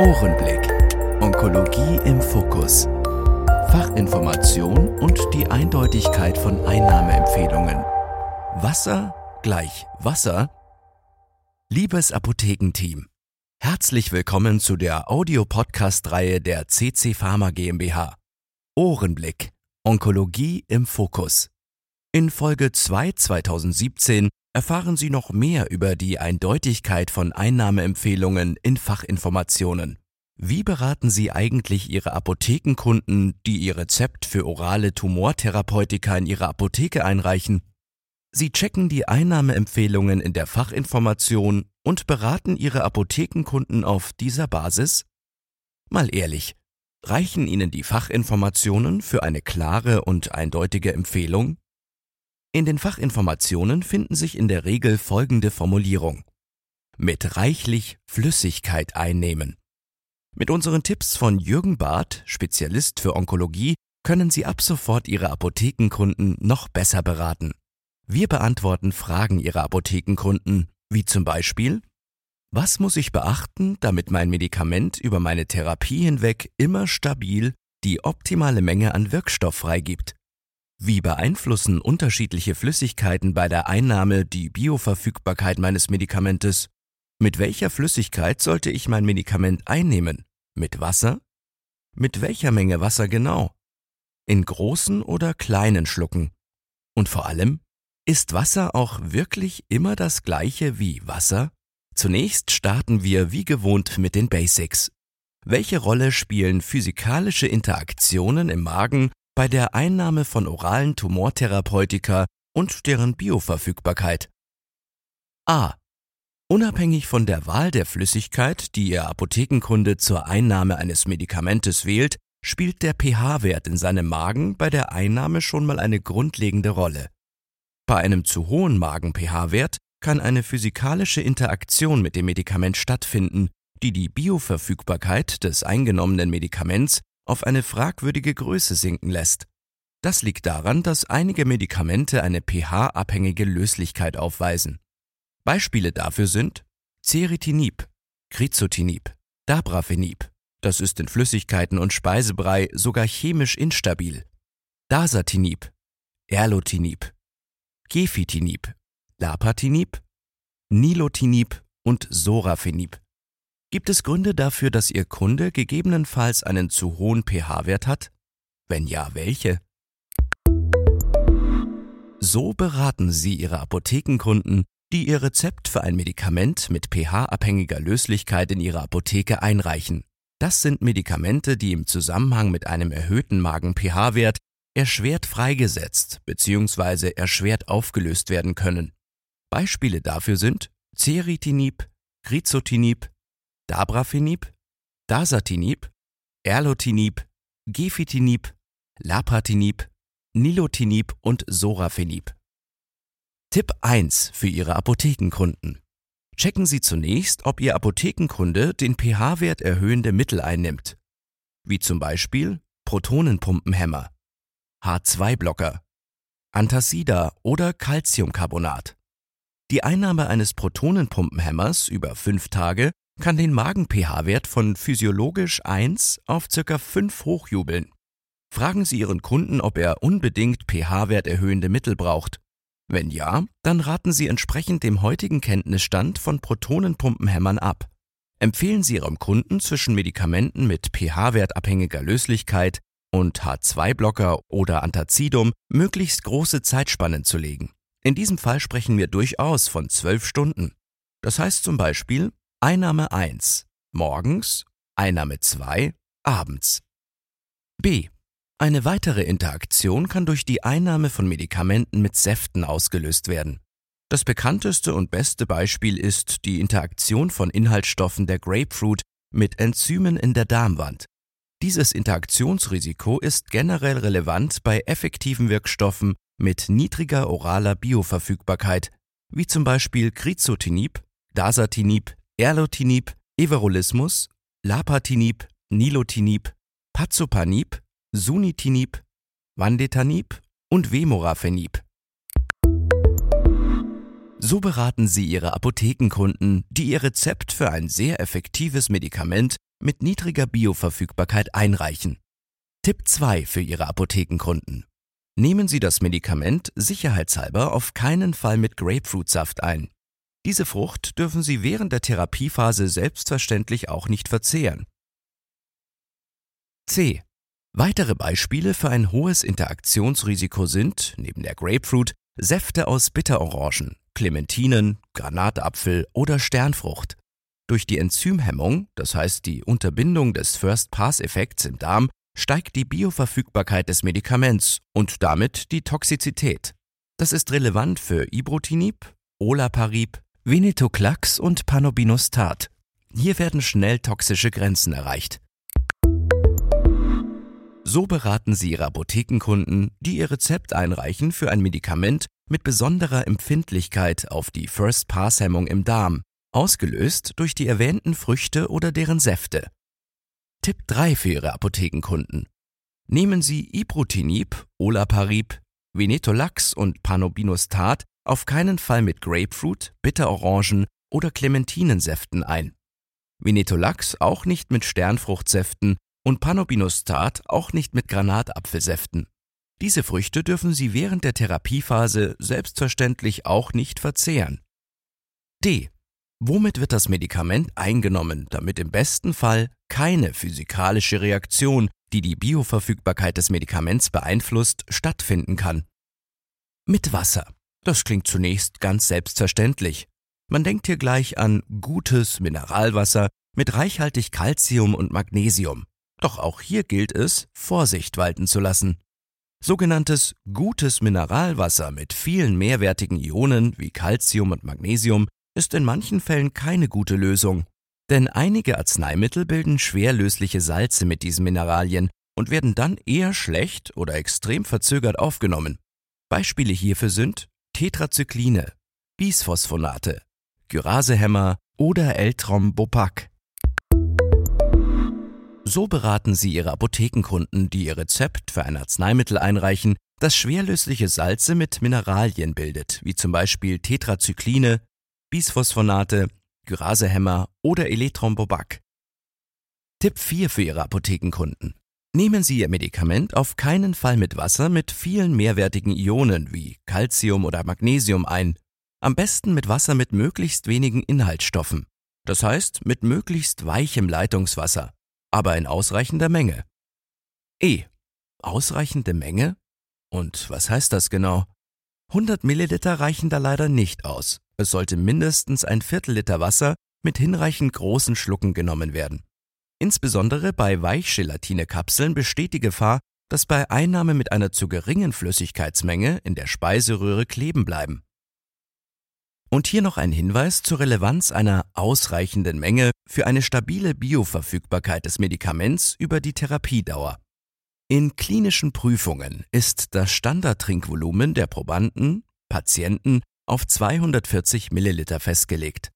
Ohrenblick. Onkologie im Fokus. Fachinformation und die Eindeutigkeit von Einnahmeempfehlungen. Wasser gleich Wasser? Liebes Apothekenteam, herzlich willkommen zu der Audio-Podcast-Reihe der CC Pharma GmbH. Ohrenblick. Onkologie im Fokus. In Folge 2 2017 erfahren Sie noch mehr über die Eindeutigkeit von Einnahmeempfehlungen in Fachinformationen. Wie beraten Sie eigentlich Ihre Apothekenkunden, die Ihr Rezept für orale Tumortherapeutika in Ihre Apotheke einreichen? Sie checken die Einnahmeempfehlungen in der Fachinformation und beraten Ihre Apothekenkunden auf dieser Basis? Mal ehrlich, reichen Ihnen die Fachinformationen für eine klare und eindeutige Empfehlung? In den Fachinformationen finden sich in der Regel folgende Formulierung. Mit reichlich Flüssigkeit einnehmen. Mit unseren Tipps von Jürgen Barth, Spezialist für Onkologie, können Sie ab sofort Ihre Apothekenkunden noch besser beraten. Wir beantworten Fragen Ihrer Apothekenkunden, wie zum Beispiel, was muss ich beachten, damit mein Medikament über meine Therapie hinweg immer stabil die optimale Menge an Wirkstoff freigibt? Wie beeinflussen unterschiedliche Flüssigkeiten bei der Einnahme die Bioverfügbarkeit meines Medikamentes? Mit welcher Flüssigkeit sollte ich mein Medikament einnehmen? Mit Wasser? Mit welcher Menge Wasser genau? In großen oder kleinen Schlucken? Und vor allem, ist Wasser auch wirklich immer das gleiche wie Wasser? Zunächst starten wir wie gewohnt mit den Basics. Welche Rolle spielen physikalische Interaktionen im Magen bei der Einnahme von oralen Tumortherapeutika und deren Bioverfügbarkeit. A. Unabhängig von der Wahl der Flüssigkeit, die Ihr Apothekenkunde zur Einnahme eines Medikamentes wählt, spielt der pH-Wert in seinem Magen bei der Einnahme schon mal eine grundlegende Rolle. Bei einem zu hohen Magen-pH-Wert kann eine physikalische Interaktion mit dem Medikament stattfinden, die die Bioverfügbarkeit des eingenommenen Medikaments auf eine fragwürdige Größe sinken lässt. Das liegt daran, dass einige Medikamente eine pH-abhängige Löslichkeit aufweisen. Beispiele dafür sind Ceritinib, Crizotinib, Dabrafenib. Das ist in Flüssigkeiten und Speisebrei sogar chemisch instabil. Dasatinib, Erlotinib, Gefitinib, Lapatinib, Nilotinib und Sorafenib. Gibt es Gründe dafür, dass Ihr Kunde gegebenenfalls einen zu hohen pH-Wert hat? Wenn ja, welche? So beraten Sie Ihre Apothekenkunden, die Ihr Rezept für ein Medikament mit pH-abhängiger Löslichkeit in Ihre Apotheke einreichen. Das sind Medikamente, die im Zusammenhang mit einem erhöhten Magen-pH-Wert erschwert freigesetzt bzw. erschwert aufgelöst werden können. Beispiele dafür sind Ceritinib, Crizotinib, Dabrafenib, Dasatinib, Erlotinib, Gefitinib, Lapatinib, Nilotinib und Sorafenib. Tipp 1 für Ihre Apothekenkunden. Checken Sie zunächst, ob Ihr Apothekenkunde den pH-Wert erhöhende Mittel einnimmt, wie zum Beispiel Protonenpumpenhemmer, H2-Blocker, Antacida oder Calciumcarbonat. Die Einnahme eines Protonenpumpenhämmers über fünf Tage kann den Magen-pH-Wert von physiologisch 1 auf ca. 5 hochjubeln. Fragen Sie Ihren Kunden, ob er unbedingt pH-Wert erhöhende Mittel braucht. Wenn ja, dann raten Sie entsprechend dem heutigen Kenntnisstand von Protonenpumpenhämmern ab. Empfehlen Sie Ihrem Kunden zwischen Medikamenten mit pH-wertabhängiger Löslichkeit und H2-Blocker oder Antazidum möglichst große Zeitspannen zu legen. In diesem Fall sprechen wir durchaus von 12 Stunden. Das heißt zum Beispiel Einnahme 1 morgens, Einnahme 2 abends. B. Eine weitere Interaktion kann durch die Einnahme von Medikamenten mit Säften ausgelöst werden. Das bekannteste und beste Beispiel ist die Interaktion von Inhaltsstoffen der Grapefruit mit Enzymen in der Darmwand. Dieses Interaktionsrisiko ist generell relevant bei effektiven Wirkstoffen mit niedriger oraler Bioverfügbarkeit, wie zum Beispiel Crizotinib, Dasatinib, Erlotinib, Everolismus, Lapatinib, Nilotinib, Pazopanib, Sunitinib, Vandetanib und Vemorafenib. So beraten Sie Ihre Apothekenkunden, die Ihr Rezept für ein sehr effektives Medikament mit niedriger Bioverfügbarkeit einreichen. Tipp 2 für Ihre Apothekenkunden. Nehmen Sie das Medikament sicherheitshalber auf keinen Fall mit Grapefruitsaft ein. Diese Frucht dürfen Sie während der Therapiephase selbstverständlich auch nicht verzehren. C. Weitere Beispiele für ein hohes Interaktionsrisiko sind, neben der Grapefruit, Säfte aus Bitterorangen, Clementinen, Granatapfel oder Sternfrucht. Durch die Enzymhemmung, das heißt die Unterbindung des First-Pass-Effekts im Darm, steigt die Bioverfügbarkeit des Medikaments und damit die Toxizität. Das ist relevant für Ibrutinib, Olaparib, Venetoclax und Panobinostat. Hier werden schnell toxische Grenzen erreicht. So beraten Sie Ihre Apothekenkunden, die Ihr Rezept einreichen für ein Medikament mit besonderer Empfindlichkeit auf die First-Pass-Hemmung im Darm, ausgelöst durch die erwähnten Früchte oder deren Säfte. Tipp 3 für Ihre Apothekenkunden. Nehmen Sie Ibrutinib, Olaparib, Venetolax und Panobinostat auf keinen Fall mit Grapefruit, Bitterorangen oder Clementinensäften ein. Venetolax auch nicht mit Sternfruchtsäften und Panobinostat auch nicht mit Granatapfelsäften. Diese Früchte dürfen Sie während der Therapiephase selbstverständlich auch nicht verzehren. D. Womit wird das Medikament eingenommen, damit im besten Fall keine physikalische Reaktion, die die Bioverfügbarkeit des Medikaments beeinflusst, stattfinden kann? Mit Wasser. Das klingt zunächst ganz selbstverständlich. Man denkt hier gleich an gutes Mineralwasser mit reichhaltig Calcium und Magnesium. Doch auch hier gilt es, Vorsicht walten zu lassen. Sogenanntes gutes Mineralwasser mit vielen mehrwertigen Ionen wie Calcium und Magnesium ist in manchen Fällen keine gute Lösung. Denn einige Arzneimittel bilden schwerlösliche Salze mit diesen Mineralien und werden dann eher schlecht oder extrem verzögert aufgenommen. Beispiele hierfür sind Tetrazykline, Bisphosphonate, Gyrasehämmer oder Eltrombopac. So beraten Sie Ihre Apothekenkunden, die Ihr Rezept für ein Arzneimittel einreichen, das schwerlösliche Salze mit Mineralien bildet, wie zum Beispiel Tetrazykline, Bisphosphonate, Gyrasehämmer oder Eletrombobac. Tipp 4 für Ihre Apothekenkunden. Nehmen Sie Ihr Medikament auf keinen Fall mit Wasser mit vielen mehrwertigen Ionen wie Calcium oder Magnesium ein. Am besten mit Wasser mit möglichst wenigen Inhaltsstoffen. Das heißt mit möglichst weichem Leitungswasser aber in ausreichender Menge. E. Ausreichende Menge? Und was heißt das genau? 100 Milliliter reichen da leider nicht aus. Es sollte mindestens ein Viertel Liter Wasser mit hinreichend großen Schlucken genommen werden. Insbesondere bei Weichgelatinekapseln besteht die Gefahr, dass bei Einnahme mit einer zu geringen Flüssigkeitsmenge in der Speiseröhre kleben bleiben. Und hier noch ein Hinweis zur Relevanz einer ausreichenden Menge für eine stabile Bioverfügbarkeit des Medikaments über die Therapiedauer. In klinischen Prüfungen ist das Standardtrinkvolumen der Probanden, Patienten auf 240 Milliliter festgelegt.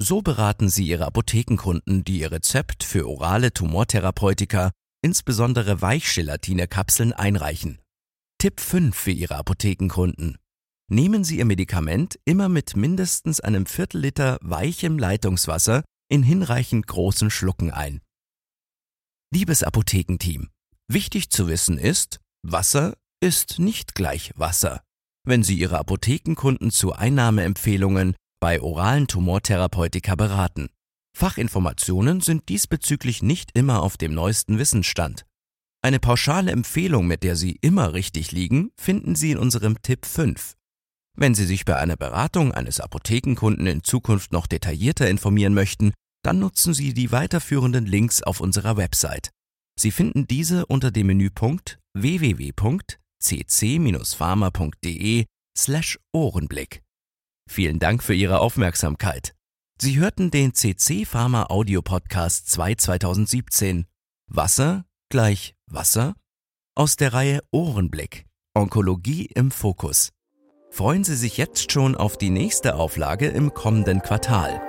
So beraten Sie Ihre Apothekenkunden, die Ihr Rezept für orale Tumortherapeutika, insbesondere Weichgelatine-Kapseln, einreichen. Tipp 5 für Ihre Apothekenkunden. Nehmen Sie Ihr Medikament immer mit mindestens einem Viertel Liter weichem Leitungswasser in hinreichend großen Schlucken ein. Liebes Apothekenteam, wichtig zu wissen ist, Wasser ist nicht gleich Wasser. Wenn Sie Ihre Apothekenkunden zu Einnahmeempfehlungen bei oralen Tumortherapeutika beraten. Fachinformationen sind diesbezüglich nicht immer auf dem neuesten Wissensstand. Eine pauschale Empfehlung, mit der Sie immer richtig liegen, finden Sie in unserem Tipp 5. Wenn Sie sich bei einer Beratung eines Apothekenkunden in Zukunft noch detaillierter informieren möchten, dann nutzen Sie die weiterführenden Links auf unserer Website. Sie finden diese unter dem Menüpunkt www.cc-pharma.de slash Ohrenblick. Vielen Dank für Ihre Aufmerksamkeit. Sie hörten den CC Pharma Audio Podcast 2 2017 Wasser gleich Wasser aus der Reihe Ohrenblick Onkologie im Fokus. Freuen Sie sich jetzt schon auf die nächste Auflage im kommenden Quartal.